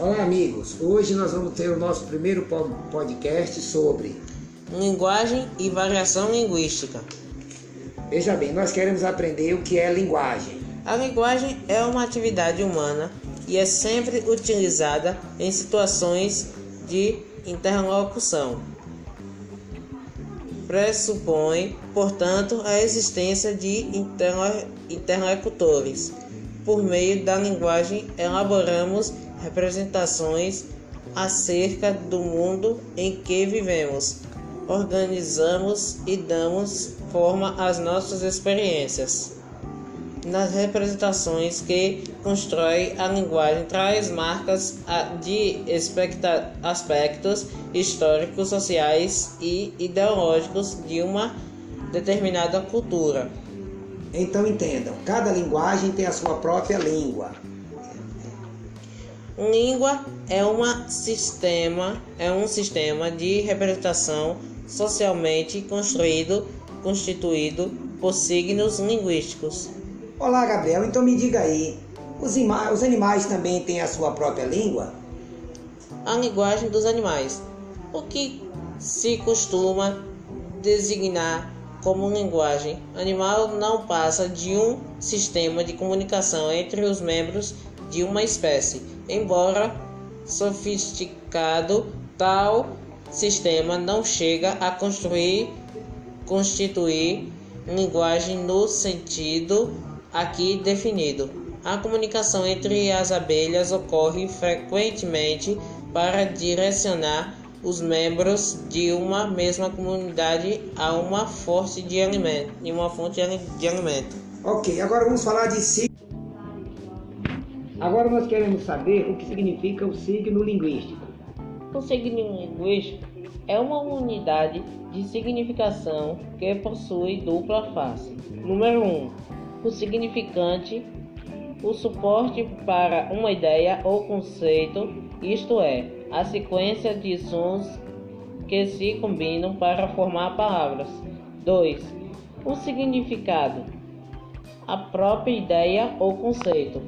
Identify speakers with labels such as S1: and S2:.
S1: Olá, amigos. Hoje nós vamos ter o nosso primeiro podcast sobre
S2: linguagem e variação linguística.
S1: Veja bem, nós queremos aprender o que é linguagem.
S2: A linguagem é uma atividade humana e é sempre utilizada em situações de interlocução. Pressupõe, portanto, a existência de interlocutores. Por meio da linguagem, elaboramos representações acerca do mundo em que vivemos. Organizamos e damos forma às nossas experiências. Nas representações que constrói a linguagem traz marcas de aspectos históricos, sociais e ideológicos de uma determinada cultura.
S1: Então entendam, cada linguagem tem a sua própria língua.
S2: Língua é, uma sistema, é um sistema de representação socialmente construído, constituído por signos linguísticos.
S1: Olá, Gabriel. Então me diga aí, os, os animais também têm a sua própria língua?
S2: A linguagem dos animais. O que se costuma designar como linguagem animal não passa de um sistema de comunicação entre os membros de uma espécie. Embora sofisticado, tal sistema não chega a construir, constituir linguagem no sentido aqui definido. A comunicação entre as abelhas ocorre frequentemente para direcionar os membros de uma mesma comunidade a uma fonte de alimento, de uma fonte de alimento.
S1: Ok, agora vamos falar de signo. Agora nós queremos saber o que significa o signo linguístico.
S2: O signo linguístico é uma unidade de significação que possui dupla face. Número 1. Um, o significante, o suporte para uma ideia ou conceito, isto é, a sequência de sons que se combinam para formar palavras. 2. O significado, a própria ideia ou conceito.